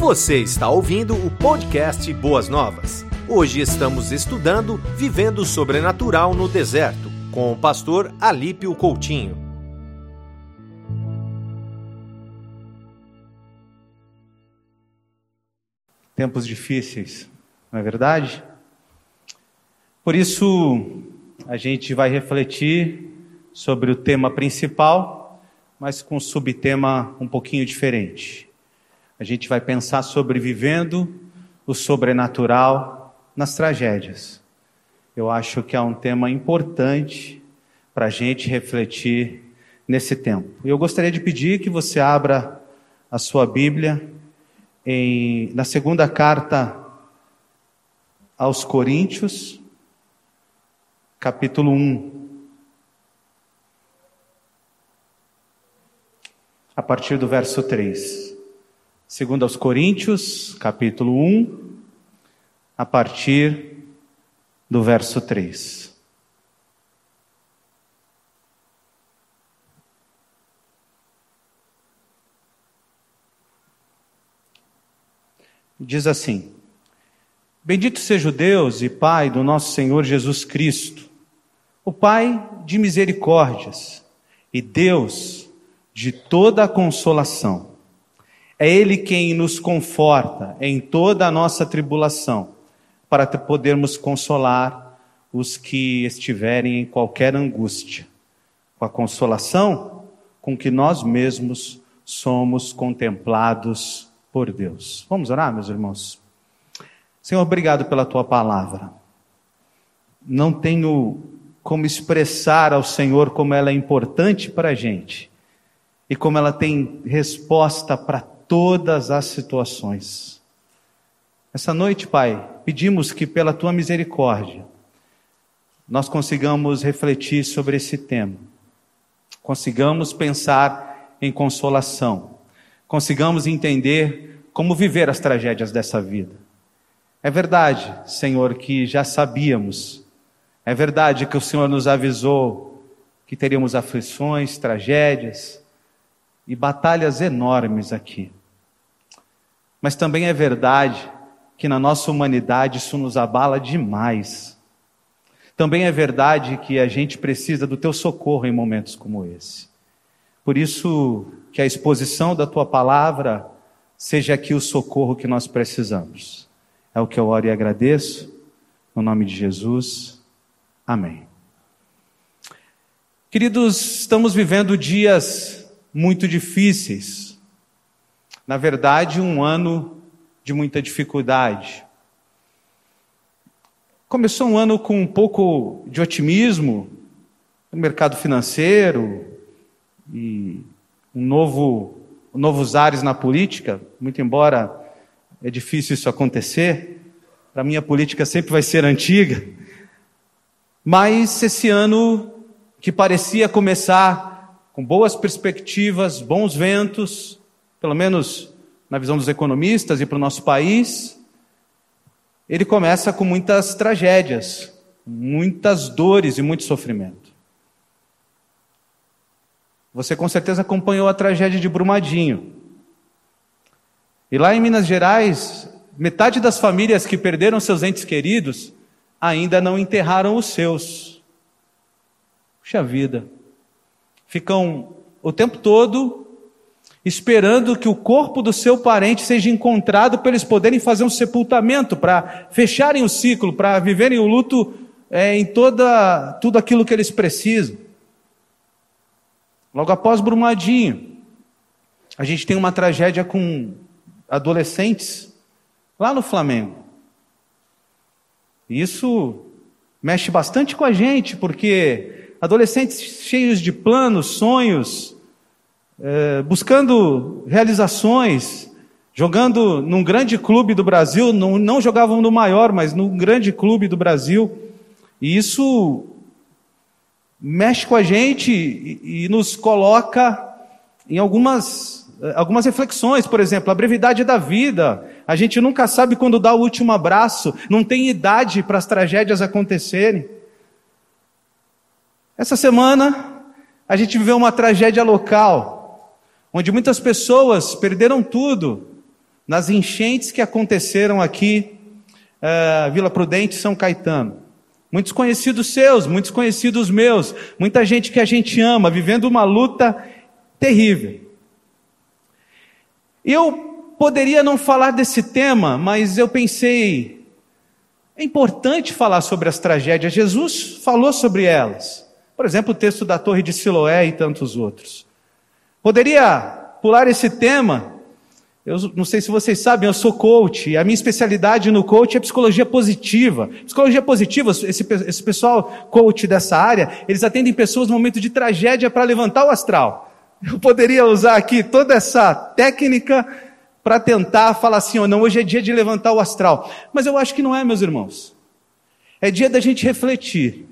Você está ouvindo o podcast Boas Novas. Hoje estamos estudando Vivendo Sobrenatural no Deserto, com o pastor Alípio Coutinho. Tempos difíceis, não é verdade? Por isso, a gente vai refletir sobre o tema principal, mas com um subtema um pouquinho diferente. A gente vai pensar sobre vivendo o sobrenatural nas tragédias. Eu acho que é um tema importante para a gente refletir nesse tempo. Eu gostaria de pedir que você abra a sua Bíblia em, na segunda carta aos Coríntios, capítulo 1. A partir do verso 3. Segundo aos Coríntios, capítulo 1, a partir do verso 3. Diz assim: Bendito seja o Deus e Pai do nosso Senhor Jesus Cristo, o Pai de misericórdias e Deus de toda a consolação. É Ele quem nos conforta em toda a nossa tribulação, para podermos consolar os que estiverem em qualquer angústia, com a consolação com que nós mesmos somos contemplados por Deus. Vamos orar, meus irmãos? Senhor, obrigado pela tua palavra. Não tenho como expressar ao Senhor como ela é importante para a gente e como ela tem resposta para todas as situações. Essa noite, Pai, pedimos que pela tua misericórdia nós consigamos refletir sobre esse tema, consigamos pensar em consolação, consigamos entender como viver as tragédias dessa vida. É verdade, Senhor, que já sabíamos, é verdade que o Senhor nos avisou que teríamos aflições, tragédias e batalhas enormes aqui. Mas também é verdade que na nossa humanidade isso nos abala demais. Também é verdade que a gente precisa do teu socorro em momentos como esse. Por isso, que a exposição da tua palavra seja aqui o socorro que nós precisamos. É o que eu oro e agradeço, no nome de Jesus. Amém. Queridos, estamos vivendo dias muito difíceis. Na verdade, um ano de muita dificuldade. Começou um ano com um pouco de otimismo no mercado financeiro e um novo, novos ares na política, muito embora é difícil isso acontecer. Para mim, a política sempre vai ser antiga. Mas esse ano, que parecia começar com boas perspectivas, bons ventos, pelo menos na visão dos economistas e para o nosso país, ele começa com muitas tragédias, muitas dores e muito sofrimento. Você com certeza acompanhou a tragédia de Brumadinho. E lá em Minas Gerais, metade das famílias que perderam seus entes queridos ainda não enterraram os seus. Puxa vida. Ficam o tempo todo esperando que o corpo do seu parente seja encontrado para eles poderem fazer um sepultamento, para fecharem o ciclo, para viverem o luto é, em toda tudo aquilo que eles precisam. Logo após Brumadinho, a gente tem uma tragédia com adolescentes lá no Flamengo. Isso mexe bastante com a gente, porque adolescentes cheios de planos, sonhos, é, buscando realizações, jogando num grande clube do Brasil, não, não jogavam no maior, mas num grande clube do Brasil. E isso mexe com a gente e, e nos coloca em algumas, algumas reflexões, por exemplo, a brevidade da vida. A gente nunca sabe quando dá o último abraço, não tem idade para as tragédias acontecerem. Essa semana, a gente viveu uma tragédia local, onde muitas pessoas perderam tudo nas enchentes que aconteceram aqui, uh, Vila Prudente São Caetano. Muitos conhecidos seus, muitos conhecidos meus, muita gente que a gente ama, vivendo uma luta terrível. Eu poderia não falar desse tema, mas eu pensei, é importante falar sobre as tragédias. Jesus falou sobre elas. Por exemplo, o texto da Torre de Siloé e tantos outros. Poderia pular esse tema, eu não sei se vocês sabem, eu sou coach, a minha especialidade no coach é psicologia positiva. Psicologia positiva, esse, esse pessoal coach dessa área, eles atendem pessoas no momento de tragédia para levantar o astral. Eu poderia usar aqui toda essa técnica para tentar falar assim, ou não, hoje é dia de levantar o astral. Mas eu acho que não é, meus irmãos. É dia da gente refletir.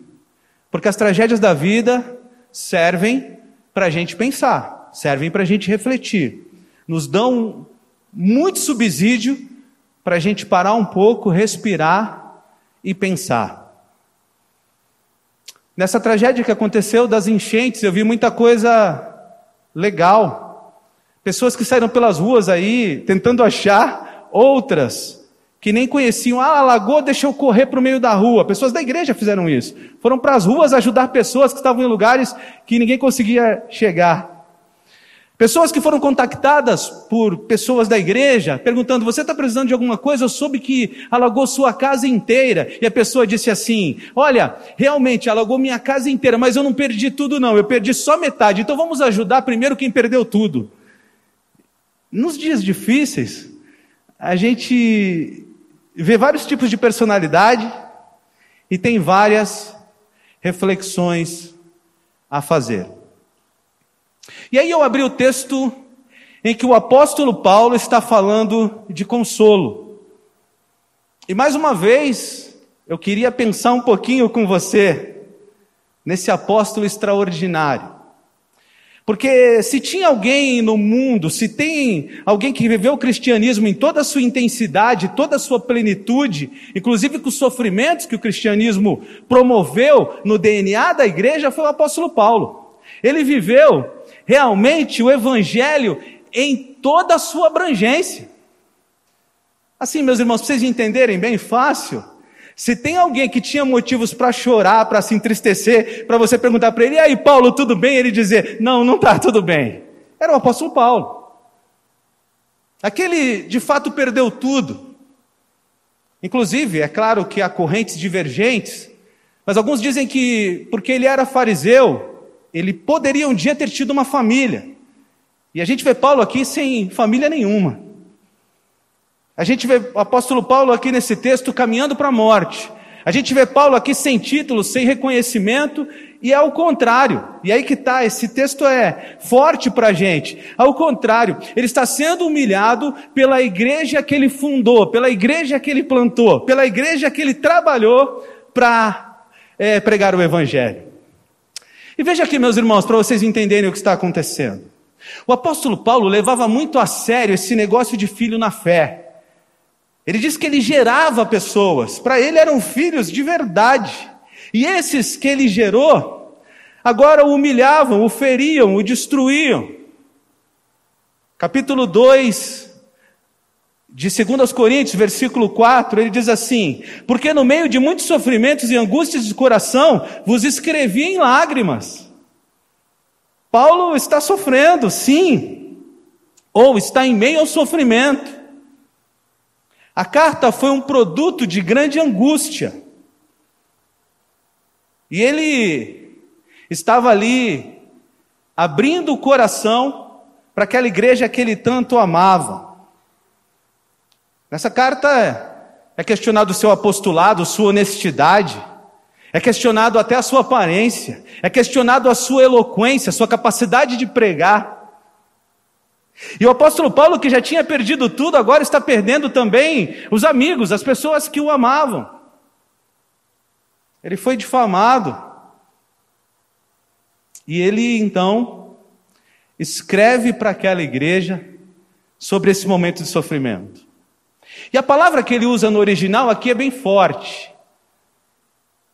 Porque as tragédias da vida servem para a gente pensar, servem para a gente refletir. Nos dão muito subsídio para a gente parar um pouco, respirar e pensar. Nessa tragédia que aconteceu das enchentes, eu vi muita coisa legal. Pessoas que saíram pelas ruas aí tentando achar outras que nem conheciam. Ah, a lagoa deixou correr para o meio da rua. Pessoas da igreja fizeram isso. Foram para as ruas ajudar pessoas que estavam em lugares que ninguém conseguia chegar. Pessoas que foram contactadas por pessoas da igreja, perguntando: Você está precisando de alguma coisa? Eu soube que alagou sua casa inteira. E a pessoa disse assim: Olha, realmente alagou minha casa inteira, mas eu não perdi tudo, não. Eu perdi só metade. Então vamos ajudar primeiro quem perdeu tudo. Nos dias difíceis, a gente vê vários tipos de personalidade e tem várias reflexões a fazer. E aí eu abri o texto em que o apóstolo Paulo está falando de consolo. E mais uma vez, eu queria pensar um pouquinho com você nesse apóstolo extraordinário. Porque se tinha alguém no mundo, se tem alguém que viveu o cristianismo em toda a sua intensidade, toda a sua plenitude, inclusive com os sofrimentos que o cristianismo promoveu no DNA da igreja, foi o apóstolo Paulo. Ele viveu realmente o evangelho em toda a sua abrangência. Assim, meus irmãos, para vocês entenderem bem fácil, se tem alguém que tinha motivos para chorar, para se entristecer, para você perguntar para ele, e aí, Paulo, tudo bem? Ele dizer, não, não está tudo bem. Era o apóstolo Paulo. Aquele, de fato, perdeu tudo. Inclusive, é claro que há correntes divergentes, mas alguns dizem que, porque ele era fariseu, ele poderia um dia ter tido uma família. E a gente vê Paulo aqui sem família nenhuma. A gente vê o apóstolo Paulo aqui nesse texto caminhando para a morte. A gente vê Paulo aqui sem título, sem reconhecimento, e é ao contrário. E aí que está, esse texto é forte para a gente. Ao contrário, ele está sendo humilhado pela igreja que ele fundou, pela igreja que ele plantou, pela igreja que ele trabalhou para é, pregar o evangelho. E veja aqui, meus irmãos, para vocês entenderem o que está acontecendo. O apóstolo Paulo levava muito a sério esse negócio de filho na fé. Ele diz que ele gerava pessoas, para ele eram filhos de verdade. E esses que ele gerou, agora o humilhavam, o feriam, o destruíam. Capítulo 2 de 2 Coríntios, versículo 4, ele diz assim: Porque no meio de muitos sofrimentos e angústias de coração, vos escrevi em lágrimas. Paulo está sofrendo, sim, ou está em meio ao sofrimento. A carta foi um produto de grande angústia. E ele estava ali abrindo o coração para aquela igreja que ele tanto amava. Nessa carta é questionado o seu apostolado, sua honestidade, é questionado até a sua aparência, é questionado a sua eloquência, a sua capacidade de pregar. E o apóstolo Paulo, que já tinha perdido tudo, agora está perdendo também os amigos, as pessoas que o amavam. Ele foi difamado. E ele então escreve para aquela igreja sobre esse momento de sofrimento. E a palavra que ele usa no original aqui é bem forte.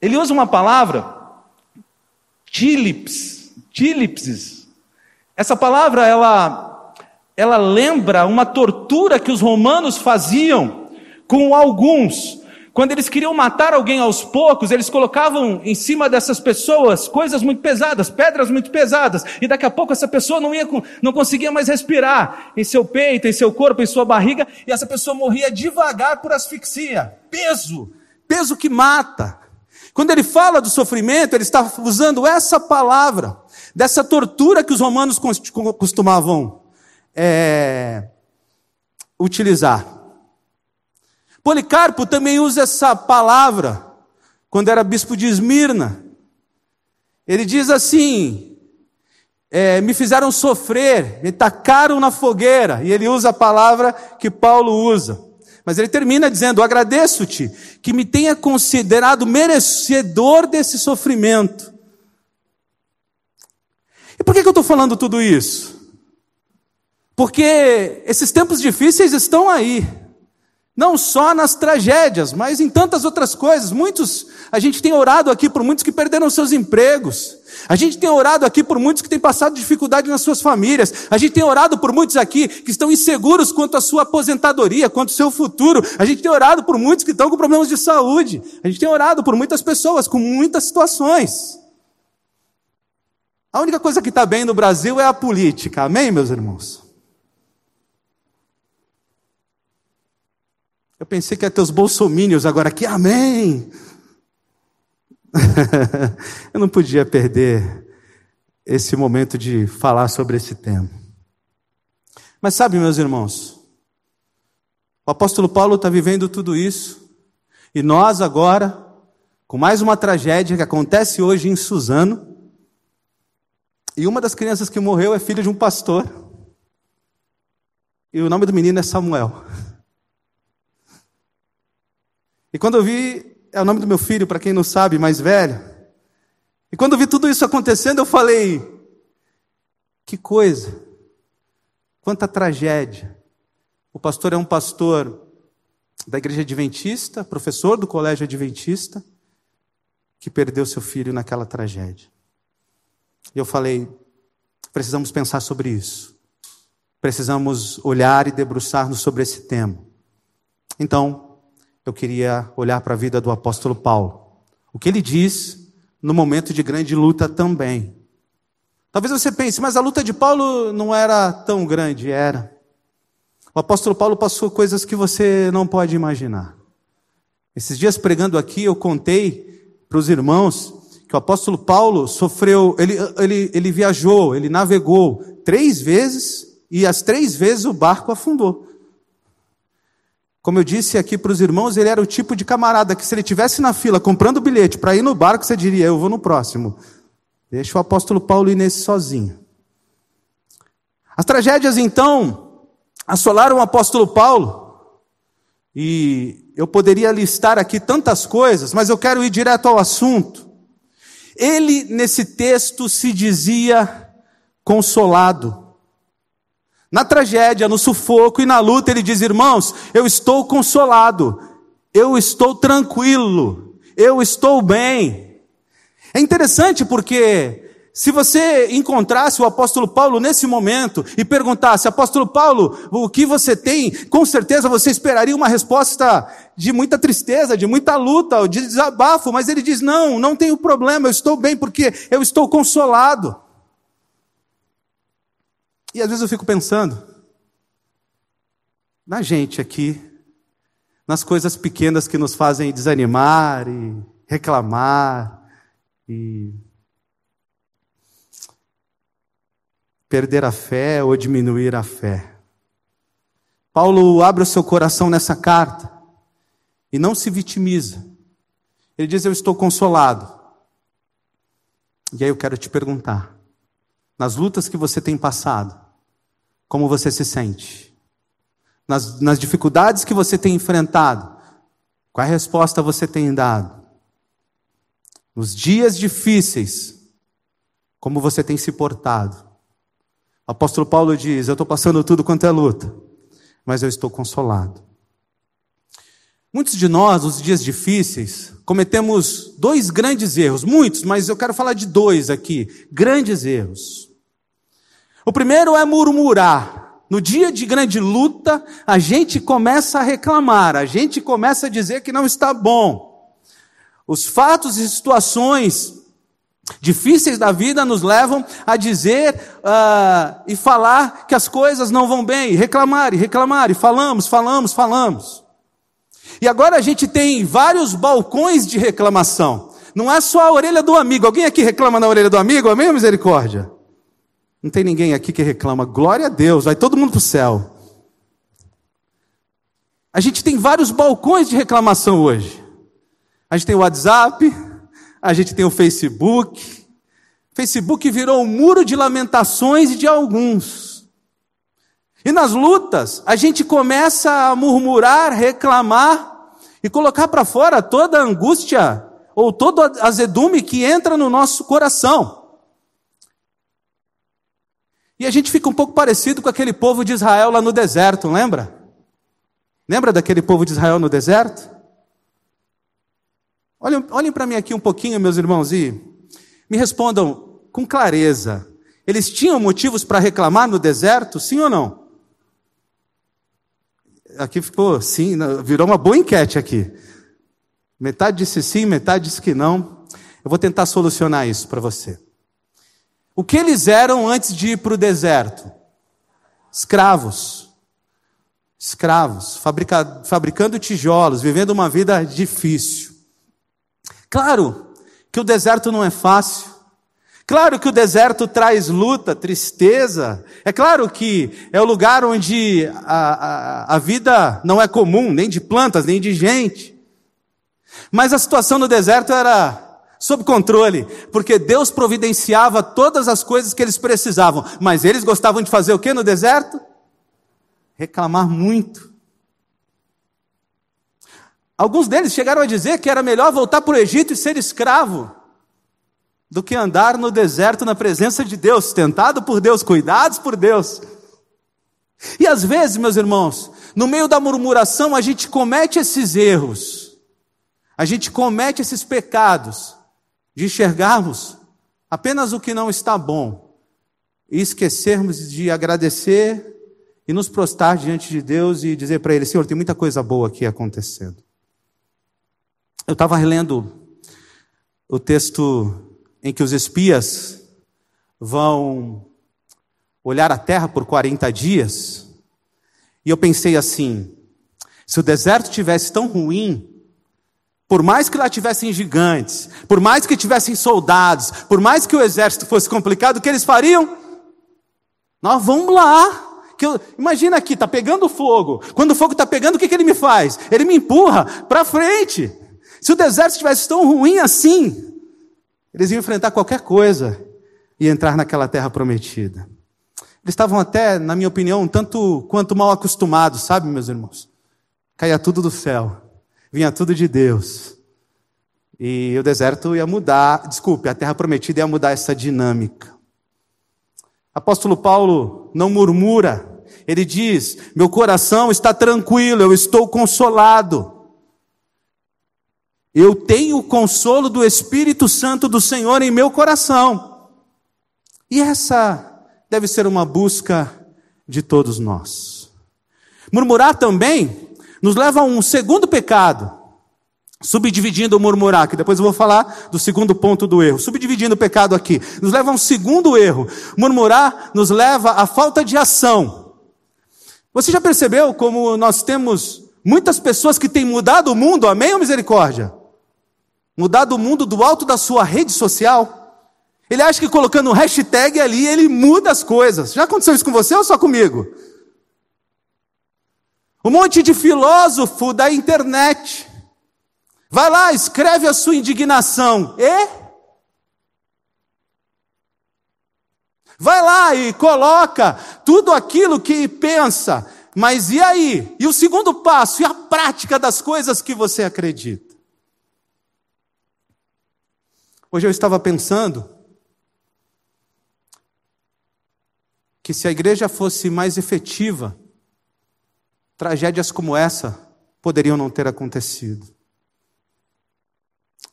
Ele usa uma palavra, tílips, tílipsis. Essa palavra, ela ela lembra uma tortura que os romanos faziam com alguns. Quando eles queriam matar alguém aos poucos, eles colocavam em cima dessas pessoas coisas muito pesadas, pedras muito pesadas, e daqui a pouco essa pessoa não, ia, não conseguia mais respirar em seu peito, em seu corpo, em sua barriga, e essa pessoa morria devagar por asfixia. Peso, peso que mata. Quando ele fala do sofrimento, ele está usando essa palavra, dessa tortura que os romanos costumavam é, utilizar. Policarpo também usa essa palavra quando era bispo de Esmirna. Ele diz assim: é, me fizeram sofrer, me tacaram na fogueira. E ele usa a palavra que Paulo usa. Mas ele termina dizendo: agradeço-te que me tenha considerado merecedor desse sofrimento. E por que, que eu estou falando tudo isso? Porque esses tempos difíceis estão aí. Não só nas tragédias, mas em tantas outras coisas. Muitos, a gente tem orado aqui por muitos que perderam seus empregos. A gente tem orado aqui por muitos que têm passado dificuldade nas suas famílias. A gente tem orado por muitos aqui que estão inseguros quanto à sua aposentadoria, quanto ao seu futuro. A gente tem orado por muitos que estão com problemas de saúde. A gente tem orado por muitas pessoas com muitas situações. A única coisa que está bem no Brasil é a política. Amém, meus irmãos? Eu pensei que ia ter os bolsomínios agora aqui, amém. eu não podia perder esse momento de falar sobre esse tema. Mas sabe, meus irmãos, o apóstolo Paulo está vivendo tudo isso, e nós agora, com mais uma tragédia que acontece hoje em Suzano, e uma das crianças que morreu é filha de um pastor, e o nome do menino é Samuel. E quando eu vi, é o nome do meu filho, para quem não sabe, mais velho. E quando eu vi tudo isso acontecendo, eu falei: que coisa, quanta tragédia. O pastor é um pastor da igreja adventista, professor do colégio adventista, que perdeu seu filho naquela tragédia. E eu falei: precisamos pensar sobre isso. Precisamos olhar e debruçar-nos sobre esse tema. Então, eu queria olhar para a vida do apóstolo Paulo. O que ele diz no momento de grande luta também. Talvez você pense, mas a luta de Paulo não era tão grande, era. O apóstolo Paulo passou coisas que você não pode imaginar. Esses dias pregando aqui, eu contei para os irmãos que o apóstolo Paulo sofreu, ele, ele, ele viajou, ele navegou três vezes e as três vezes o barco afundou. Como eu disse aqui para os irmãos, ele era o tipo de camarada que se ele tivesse na fila comprando bilhete para ir no barco, você diria, eu vou no próximo. Deixa o apóstolo Paulo ir nesse sozinho. As tragédias então assolaram o apóstolo Paulo. E eu poderia listar aqui tantas coisas, mas eu quero ir direto ao assunto. Ele nesse texto se dizia consolado. Na tragédia, no sufoco e na luta, ele diz: Irmãos, eu estou consolado, eu estou tranquilo, eu estou bem. É interessante porque se você encontrasse o apóstolo Paulo nesse momento e perguntasse, apóstolo Paulo, o que você tem? Com certeza você esperaria uma resposta de muita tristeza, de muita luta, de desabafo, mas ele diz: Não, não tenho problema, eu estou bem porque eu estou consolado. E às vezes eu fico pensando na gente aqui, nas coisas pequenas que nos fazem desanimar e reclamar e perder a fé ou diminuir a fé. Paulo abre o seu coração nessa carta e não se vitimiza. Ele diz: Eu estou consolado. E aí eu quero te perguntar: nas lutas que você tem passado, como você se sente? Nas, nas dificuldades que você tem enfrentado, qual a resposta você tem dado? Nos dias difíceis, como você tem se portado? O apóstolo Paulo diz: Eu estou passando tudo quanto é luta, mas eu estou consolado. Muitos de nós, nos dias difíceis, cometemos dois grandes erros, muitos, mas eu quero falar de dois aqui, grandes erros. O primeiro é murmurar. no dia de grande luta, a gente começa a reclamar, a gente começa a dizer que não está bom. Os fatos e situações difíceis da vida nos levam a dizer uh, e falar que as coisas não vão bem, reclamar e reclamar, e falamos, falamos, falamos. E agora a gente tem vários balcões de reclamação. Não é só a orelha do amigo. Alguém aqui reclama na orelha do amigo? Amém, misericórdia? Não tem ninguém aqui que reclama. Glória a Deus, vai todo mundo para o céu. A gente tem vários balcões de reclamação hoje. A gente tem o WhatsApp, a gente tem o Facebook. Facebook virou um muro de lamentações de alguns. E nas lutas, a gente começa a murmurar, reclamar e colocar para fora toda a angústia ou todo azedume que entra no nosso coração. E a gente fica um pouco parecido com aquele povo de Israel lá no deserto, lembra? Lembra daquele povo de Israel no deserto? Olhem, olhem para mim aqui um pouquinho, meus irmãos, e me respondam com clareza. Eles tinham motivos para reclamar no deserto, sim ou não? Aqui ficou sim, virou uma boa enquete aqui. Metade disse sim, metade disse que não. Eu vou tentar solucionar isso para você. O que eles eram antes de ir para o deserto? Escravos. Escravos, fabrica, fabricando tijolos, vivendo uma vida difícil. Claro que o deserto não é fácil. Claro que o deserto traz luta, tristeza. É claro que é o lugar onde a, a, a vida não é comum, nem de plantas, nem de gente. Mas a situação no deserto era sob controle, porque Deus providenciava todas as coisas que eles precisavam. Mas eles gostavam de fazer o que no deserto? Reclamar muito. Alguns deles chegaram a dizer que era melhor voltar para o Egito e ser escravo do que andar no deserto na presença de Deus, tentado por Deus, cuidados por Deus. E às vezes, meus irmãos, no meio da murmuração, a gente comete esses erros, a gente comete esses pecados de enxergarmos apenas o que não está bom e esquecermos de agradecer e nos prostrar diante de Deus e dizer para Ele: Senhor, tem muita coisa boa aqui acontecendo. Eu estava relendo o texto em que os espias vão olhar a terra por 40 dias, e eu pensei assim: se o deserto tivesse tão ruim, por mais que lá tivessem gigantes, por mais que tivessem soldados, por mais que o exército fosse complicado, o que eles fariam? Nós vamos lá. Que eu, imagina aqui, está pegando fogo. Quando o fogo está pegando, o que, que ele me faz? Ele me empurra para frente. Se o deserto estivesse tão ruim assim, eles iam enfrentar qualquer coisa e entrar naquela terra prometida. Eles estavam até, na minha opinião, um tanto quanto mal acostumados, sabe, meus irmãos? Caía tudo do céu, vinha tudo de Deus. E o deserto ia mudar, desculpe, a terra prometida ia mudar essa dinâmica. Apóstolo Paulo não murmura, ele diz: Meu coração está tranquilo, eu estou consolado. Eu tenho o consolo do Espírito Santo do Senhor em meu coração. E essa deve ser uma busca de todos nós. Murmurar também nos leva a um segundo pecado, subdividindo o murmurar, que depois eu vou falar do segundo ponto do erro. Subdividindo o pecado aqui, nos leva a um segundo erro. Murmurar nos leva à falta de ação. Você já percebeu como nós temos muitas pessoas que têm mudado o mundo, amém ou misericórdia? mudar do mundo do alto da sua rede social. Ele acha que colocando um hashtag ali ele muda as coisas. Já aconteceu isso com você ou só comigo? Um monte de filósofo da internet. Vai lá, escreve a sua indignação. E? Vai lá e coloca tudo aquilo que pensa. Mas e aí? E o segundo passo? E a prática das coisas que você acredita? Hoje eu estava pensando que se a igreja fosse mais efetiva, tragédias como essa poderiam não ter acontecido.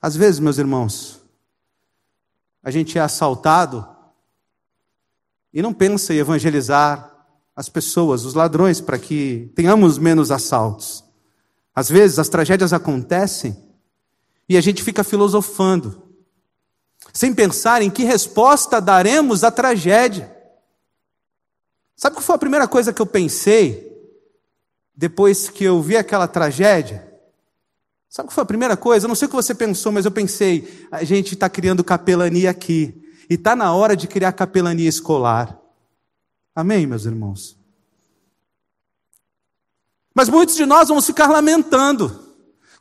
Às vezes, meus irmãos, a gente é assaltado e não pensa em evangelizar as pessoas, os ladrões, para que tenhamos menos assaltos. Às vezes as tragédias acontecem e a gente fica filosofando, sem pensar em que resposta daremos à tragédia. Sabe qual foi a primeira coisa que eu pensei depois que eu vi aquela tragédia? Sabe qual foi a primeira coisa? Eu não sei o que você pensou, mas eu pensei, a gente está criando capelania aqui. E está na hora de criar capelania escolar. Amém, meus irmãos? Mas muitos de nós vamos ficar lamentando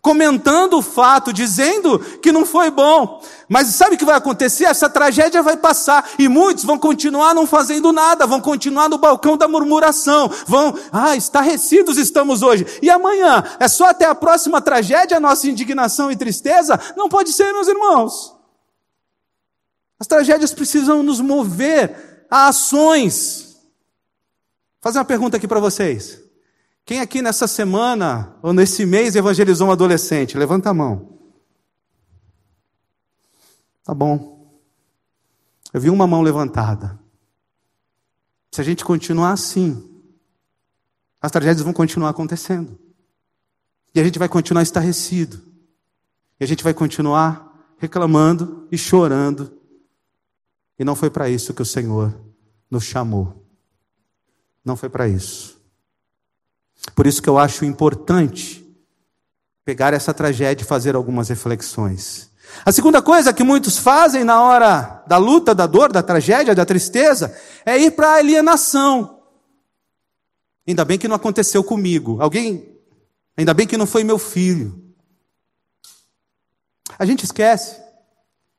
comentando o fato, dizendo que não foi bom. Mas sabe o que vai acontecer? Essa tragédia vai passar e muitos vão continuar não fazendo nada, vão continuar no balcão da murmuração, vão, ah, estarrecidos estamos hoje. E amanhã, é só até a próxima tragédia a nossa indignação e tristeza? Não pode ser, meus irmãos. As tragédias precisam nos mover a ações. Vou fazer uma pergunta aqui para vocês. Quem aqui nessa semana ou nesse mês evangelizou um adolescente? Levanta a mão. Tá bom. Eu vi uma mão levantada. Se a gente continuar assim, as tragédias vão continuar acontecendo. E a gente vai continuar estarrecido. E a gente vai continuar reclamando e chorando. E não foi para isso que o Senhor nos chamou. Não foi para isso. Por isso que eu acho importante pegar essa tragédia e fazer algumas reflexões. A segunda coisa que muitos fazem na hora da luta, da dor, da tragédia, da tristeza, é ir para a alienação. Ainda bem que não aconteceu comigo. Alguém, ainda bem que não foi meu filho. A gente esquece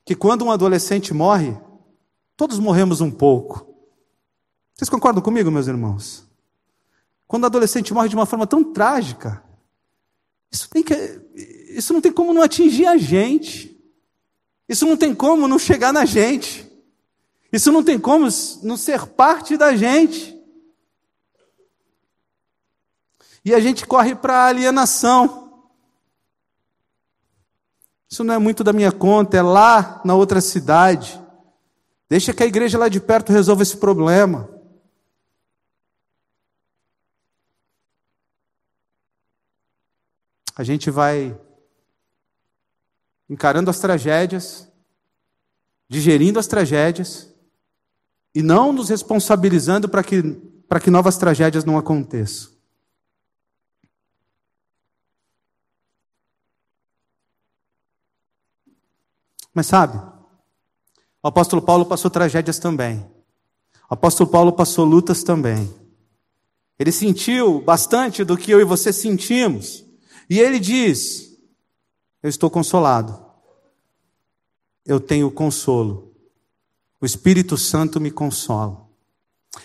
que quando um adolescente morre, todos morremos um pouco. Vocês concordam comigo, meus irmãos? Quando o adolescente morre de uma forma tão trágica, isso, que, isso não tem como não atingir a gente. Isso não tem como não chegar na gente. Isso não tem como não ser parte da gente. E a gente corre para a alienação. Isso não é muito da minha conta, é lá na outra cidade. Deixa que a igreja lá de perto resolva esse problema. A gente vai encarando as tragédias, digerindo as tragédias e não nos responsabilizando para que, para que novas tragédias não aconteçam. Mas sabe, o apóstolo Paulo passou tragédias também. O apóstolo Paulo passou lutas também. Ele sentiu bastante do que eu e você sentimos. E ele diz: Eu estou consolado. Eu tenho consolo. O Espírito Santo me consola.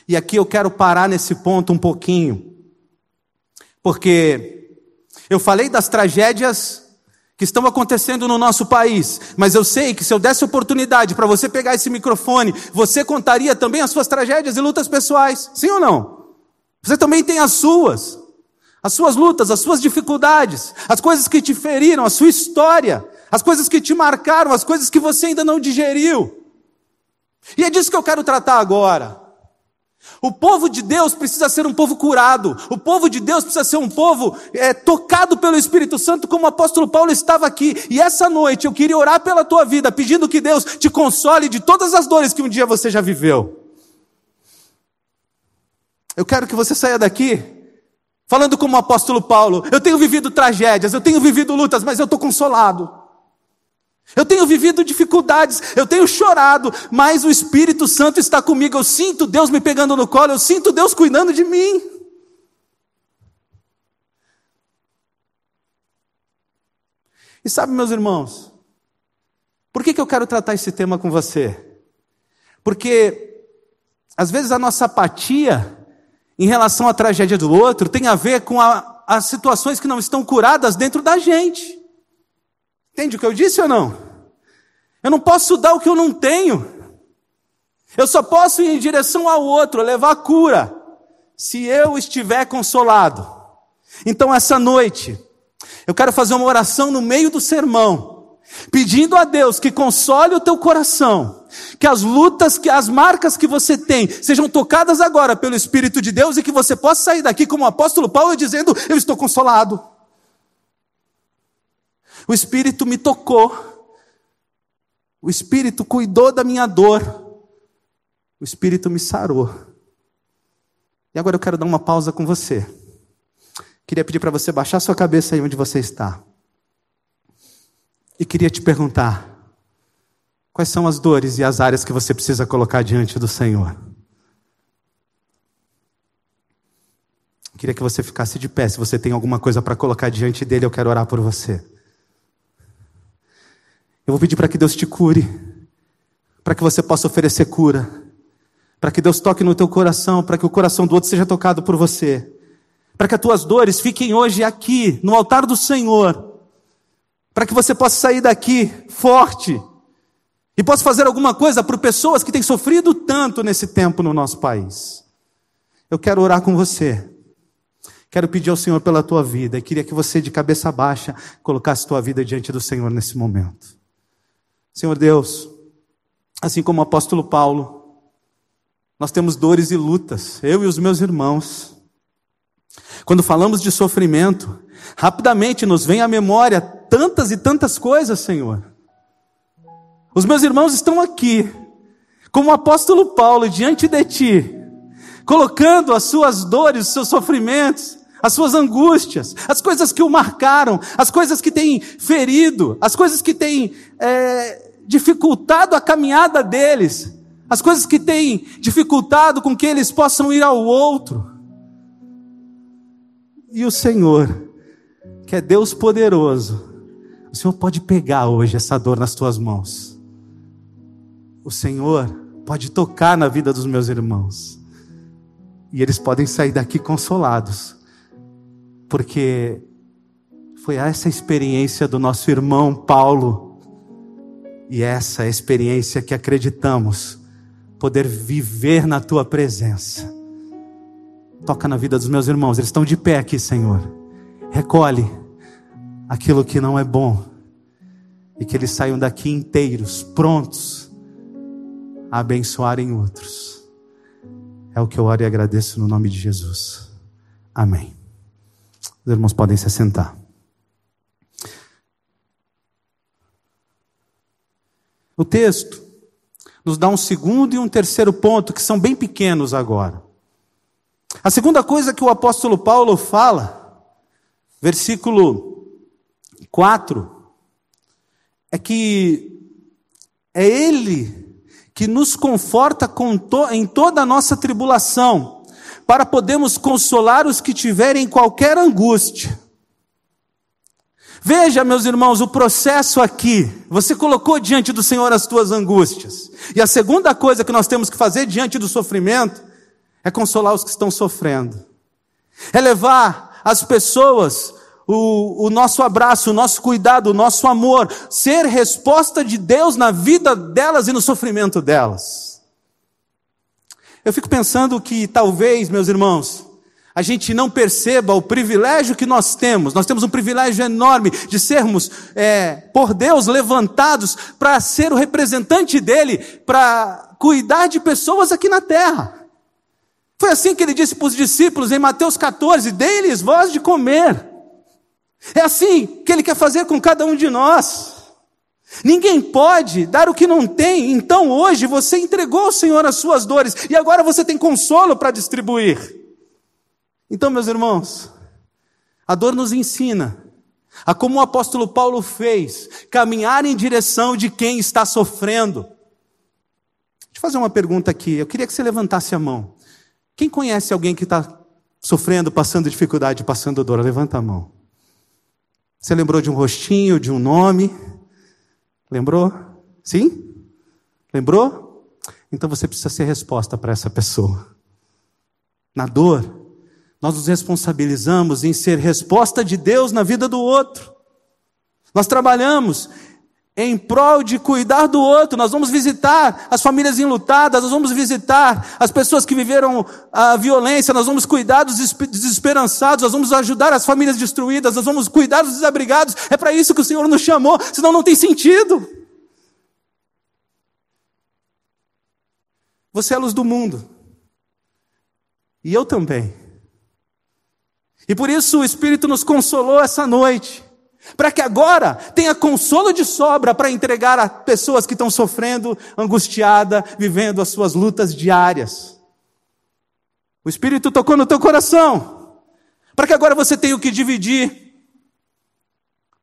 E aqui eu quero parar nesse ponto um pouquinho. Porque eu falei das tragédias que estão acontecendo no nosso país, mas eu sei que se eu desse oportunidade para você pegar esse microfone, você contaria também as suas tragédias e lutas pessoais. Sim ou não? Você também tem as suas as suas lutas, as suas dificuldades, as coisas que te feriram, a sua história, as coisas que te marcaram, as coisas que você ainda não digeriu. E é disso que eu quero tratar agora. O povo de Deus precisa ser um povo curado. O povo de Deus precisa ser um povo é, tocado pelo Espírito Santo, como o apóstolo Paulo estava aqui. E essa noite eu queria orar pela tua vida, pedindo que Deus te console de todas as dores que um dia você já viveu. Eu quero que você saia daqui Falando como o apóstolo Paulo, eu tenho vivido tragédias, eu tenho vivido lutas, mas eu estou consolado. Eu tenho vivido dificuldades, eu tenho chorado, mas o Espírito Santo está comigo. Eu sinto Deus me pegando no colo, eu sinto Deus cuidando de mim. E sabe, meus irmãos, por que, que eu quero tratar esse tema com você? Porque, às vezes, a nossa apatia em relação à tragédia do outro tem a ver com a, as situações que não estão curadas dentro da gente. Entende o que eu disse ou não? Eu não posso dar o que eu não tenho. Eu só posso ir em direção ao outro, levar a cura, se eu estiver consolado. Então, essa noite, eu quero fazer uma oração no meio do sermão, pedindo a Deus que console o teu coração, que as lutas, que as marcas que você tem sejam tocadas agora pelo Espírito de Deus e que você possa sair daqui como o apóstolo Paulo dizendo: Eu estou consolado. O Espírito me tocou, o Espírito cuidou da minha dor, o Espírito me sarou. E agora eu quero dar uma pausa com você. Queria pedir para você baixar sua cabeça aí onde você está. E queria te perguntar: quais são as dores e as áreas que você precisa colocar diante do Senhor? Queria que você ficasse de pé. Se você tem alguma coisa para colocar diante dele, eu quero orar por você. Eu vou pedir para que Deus te cure, para que você possa oferecer cura, para que Deus toque no teu coração, para que o coração do outro seja tocado por você, para que as tuas dores fiquem hoje aqui, no altar do Senhor, para que você possa sair daqui forte e possa fazer alguma coisa por pessoas que têm sofrido tanto nesse tempo no nosso país. Eu quero orar com você. Quero pedir ao Senhor pela tua vida e queria que você, de cabeça baixa, colocasse tua vida diante do Senhor nesse momento. Senhor Deus, assim como o apóstolo Paulo, nós temos dores e lutas, eu e os meus irmãos. Quando falamos de sofrimento, rapidamente nos vem à memória tantas e tantas coisas, Senhor. Os meus irmãos estão aqui, como o apóstolo Paulo, diante de Ti, colocando as suas dores, os seus sofrimentos, as suas angústias, as coisas que o marcaram, as coisas que têm ferido, as coisas que têm é, dificultado a caminhada deles, as coisas que têm dificultado com que eles possam ir ao outro. E o Senhor, que é Deus poderoso, o Senhor pode pegar hoje essa dor nas tuas mãos. O Senhor pode tocar na vida dos meus irmãos. E eles podem sair daqui consolados. Porque foi essa experiência do nosso irmão Paulo. E essa é experiência que acreditamos poder viver na tua presença. Toca na vida dos meus irmãos, eles estão de pé aqui, Senhor. Recolhe aquilo que não é bom e que eles saiam daqui inteiros, prontos a abençoarem outros. É o que eu oro e agradeço no nome de Jesus. Amém. Os irmãos podem se assentar. O texto nos dá um segundo e um terceiro ponto que são bem pequenos agora. A segunda coisa que o apóstolo Paulo fala, versículo 4 é que é Ele que nos conforta to, em toda a nossa tribulação, para podermos consolar os que tiverem qualquer angústia. Veja, meus irmãos, o processo aqui. Você colocou diante do Senhor as tuas angústias. E a segunda coisa que nós temos que fazer diante do sofrimento é consolar os que estão sofrendo. É levar as pessoas o, o nosso abraço, o nosso cuidado, o nosso amor, ser resposta de Deus na vida delas e no sofrimento delas. Eu fico pensando que talvez, meus irmãos, a gente não perceba o privilégio que nós temos. Nós temos um privilégio enorme de sermos, é, por Deus, levantados para ser o representante dele, para cuidar de pessoas aqui na terra. Foi assim que ele disse para os discípulos em Mateus 14: Dê-lhes voz de comer. É assim que Ele quer fazer com cada um de nós. Ninguém pode dar o que não tem, então hoje você entregou ao Senhor as suas dores e agora você tem consolo para distribuir. Então, meus irmãos, a dor nos ensina a como o apóstolo Paulo fez, caminhar em direção de quem está sofrendo. Deixa eu fazer uma pergunta aqui, eu queria que você levantasse a mão. Quem conhece alguém que está sofrendo, passando dificuldade, passando dor? Levanta a mão. Você lembrou de um rostinho, de um nome? Lembrou? Sim? Lembrou? Então você precisa ser resposta para essa pessoa. Na dor, nós nos responsabilizamos em ser resposta de Deus na vida do outro. Nós trabalhamos em prol de cuidar do outro. Nós vamos visitar as famílias enlutadas, nós vamos visitar as pessoas que viveram a violência, nós vamos cuidar dos desesperançados, nós vamos ajudar as famílias destruídas, nós vamos cuidar dos desabrigados. É para isso que o Senhor nos chamou, senão não tem sentido. Você é a luz do mundo. E eu também. E por isso o Espírito nos consolou essa noite para que agora tenha consolo de sobra para entregar a pessoas que estão sofrendo, angustiada, vivendo as suas lutas diárias. O Espírito tocou no teu coração, para que agora você tenha o que dividir.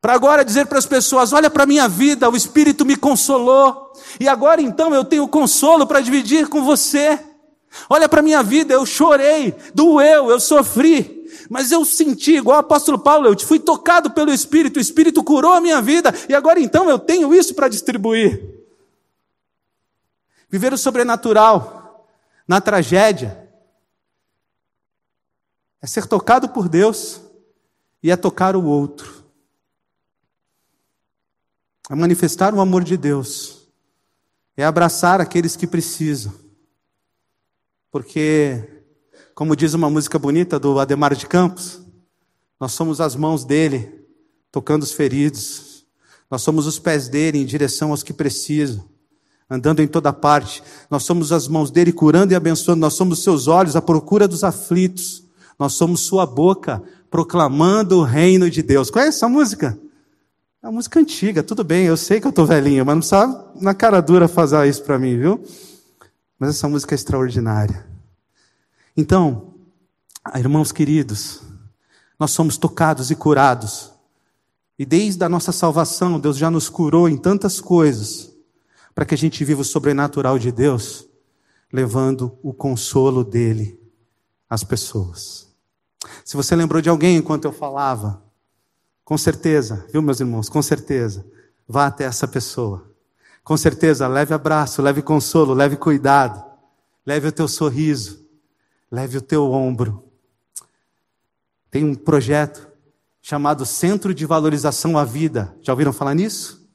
Para agora dizer para as pessoas: olha para a minha vida, o Espírito me consolou, e agora então eu tenho consolo para dividir com você. Olha para a minha vida, eu chorei, doeu, eu sofri, mas eu senti, igual o apóstolo Paulo, eu fui tocado pelo Espírito, o Espírito curou a minha vida, e agora então eu tenho isso para distribuir. Viver o sobrenatural na tragédia é ser tocado por Deus e é tocar o outro. É manifestar o amor de Deus, é abraçar aqueles que precisam, porque como diz uma música bonita do Ademar de Campos, nós somos as mãos dele tocando os feridos. Nós somos os pés dele em direção aos que precisam, andando em toda parte. Nós somos as mãos dele curando e abençoando. Nós somos seus olhos à procura dos aflitos. Nós somos sua boca proclamando o reino de Deus. Conhece essa música? É uma música antiga, tudo bem, eu sei que eu estou velhinho, mas não precisa na cara dura fazer isso para mim, viu? Mas essa música é extraordinária. Então, irmãos queridos, nós somos tocados e curados. E desde a nossa salvação, Deus já nos curou em tantas coisas, para que a gente viva o sobrenatural de Deus, levando o consolo dele às pessoas. Se você lembrou de alguém enquanto eu falava, com certeza, viu, meus irmãos? Com certeza, vá até essa pessoa. Com certeza, leve abraço, leve consolo, leve cuidado, leve o teu sorriso, Leve o teu ombro. Tem um projeto chamado Centro de Valorização à Vida. Já ouviram falar nisso?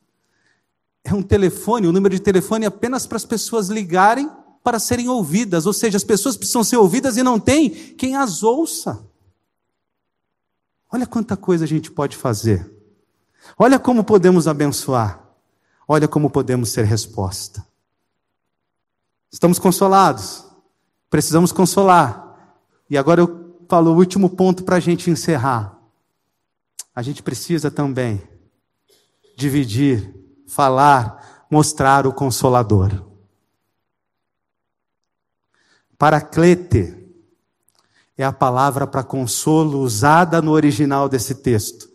É um telefone, o um número de telefone é apenas para as pessoas ligarem para serem ouvidas, ou seja, as pessoas precisam ser ouvidas e não tem quem as ouça. Olha quanta coisa a gente pode fazer. Olha como podemos abençoar. Olha como podemos ser resposta. Estamos consolados? Precisamos consolar. E agora eu falo o último ponto para a gente encerrar. A gente precisa também dividir, falar, mostrar o Consolador. Paraclete é a palavra para consolo usada no original desse texto,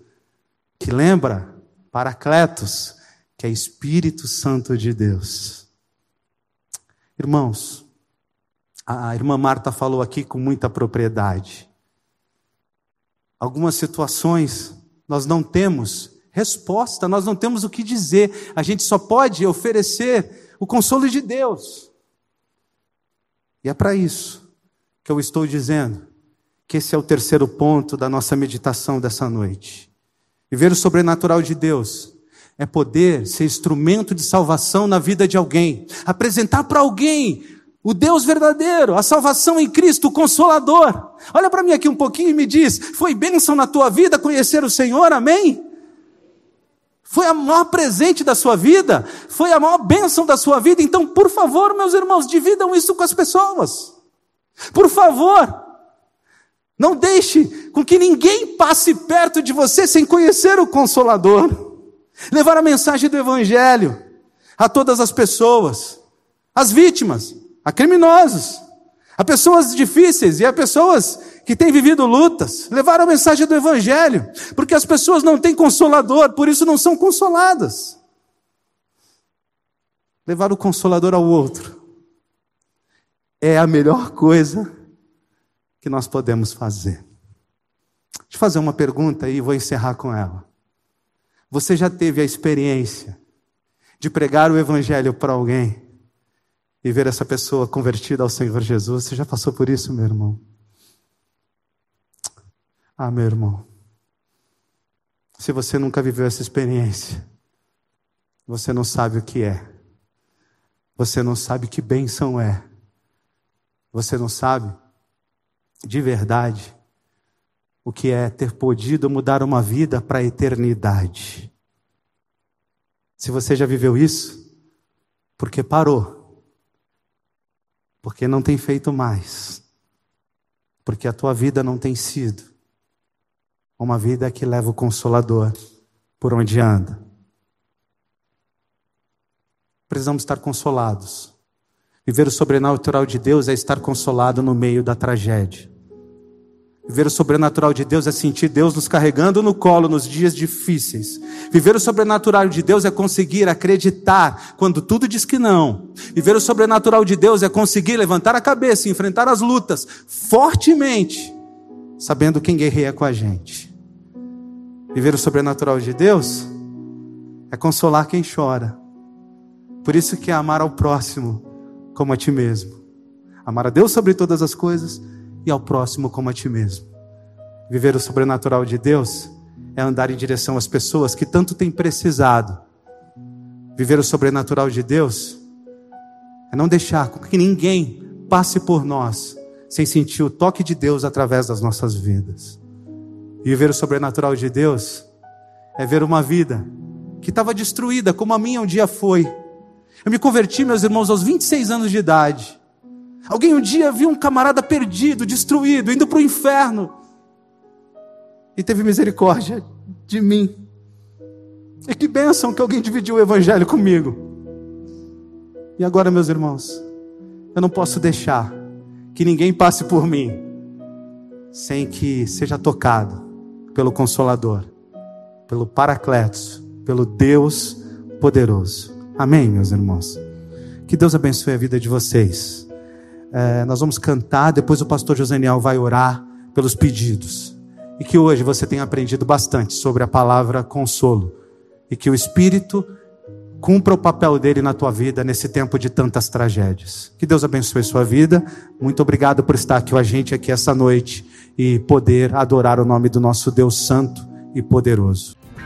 que lembra Paracletos, que é Espírito Santo de Deus. Irmãos, a irmã Marta falou aqui com muita propriedade. Algumas situações nós não temos resposta, nós não temos o que dizer, a gente só pode oferecer o consolo de Deus. E é para isso que eu estou dizendo que esse é o terceiro ponto da nossa meditação dessa noite. Viver o sobrenatural de Deus é poder ser instrumento de salvação na vida de alguém, apresentar para alguém o Deus verdadeiro, a salvação em Cristo, o Consolador. Olha para mim aqui um pouquinho e me diz: foi bênção na tua vida conhecer o Senhor? Amém? Foi a maior presente da sua vida? Foi a maior bênção da sua vida? Então, por favor, meus irmãos, dividam isso com as pessoas. Por favor. Não deixe com que ninguém passe perto de você sem conhecer o Consolador. Levar a mensagem do Evangelho a todas as pessoas, as vítimas, a criminosos, a pessoas difíceis e a pessoas que têm vivido lutas. Levaram a mensagem do Evangelho, porque as pessoas não têm consolador, por isso não são consoladas. Levar o consolador ao outro é a melhor coisa que nós podemos fazer. Deixa eu fazer uma pergunta e vou encerrar com ela. Você já teve a experiência de pregar o Evangelho para alguém e ver essa pessoa convertida ao Senhor Jesus. Você já passou por isso, meu irmão? Ah, meu irmão. Se você nunca viveu essa experiência, você não sabe o que é. Você não sabe que bênção é. Você não sabe, de verdade, o que é ter podido mudar uma vida para a eternidade. Se você já viveu isso, porque parou, porque não tem feito mais, porque a tua vida não tem sido uma vida que leva o Consolador por onde anda. Precisamos estar consolados. Viver o sobrenatural de Deus é estar consolado no meio da tragédia. Viver o sobrenatural de Deus é sentir Deus nos carregando no colo nos dias difíceis. Viver o sobrenatural de Deus é conseguir acreditar quando tudo diz que não. Viver o sobrenatural de Deus é conseguir levantar a cabeça e enfrentar as lutas fortemente, sabendo quem guerreia com a gente. Viver o sobrenatural de Deus é consolar quem chora. Por isso que é amar ao próximo como a ti mesmo. Amar a Deus sobre todas as coisas e ao próximo como a ti mesmo. Viver o sobrenatural de Deus é andar em direção às pessoas que tanto têm precisado. Viver o sobrenatural de Deus é não deixar que ninguém passe por nós sem sentir o toque de Deus através das nossas vidas. Viver o sobrenatural de Deus é ver uma vida que estava destruída, como a minha um dia foi. Eu me converti, meus irmãos, aos 26 anos de idade. Alguém um dia viu um camarada perdido, destruído, indo para o inferno. E teve misericórdia de mim. E que bênção que alguém dividiu o evangelho comigo. E agora, meus irmãos, eu não posso deixar que ninguém passe por mim sem que seja tocado pelo Consolador, pelo Paracletos, pelo Deus poderoso. Amém, meus irmãos? Que Deus abençoe a vida de vocês. É, nós vamos cantar, depois o pastor Joseniel vai orar pelos pedidos. E que hoje você tenha aprendido bastante sobre a palavra consolo. E que o Espírito cumpra o papel dele na tua vida nesse tempo de tantas tragédias. Que Deus abençoe sua vida. Muito obrigado por estar aqui com a gente aqui essa noite e poder adorar o nome do nosso Deus Santo e poderoso.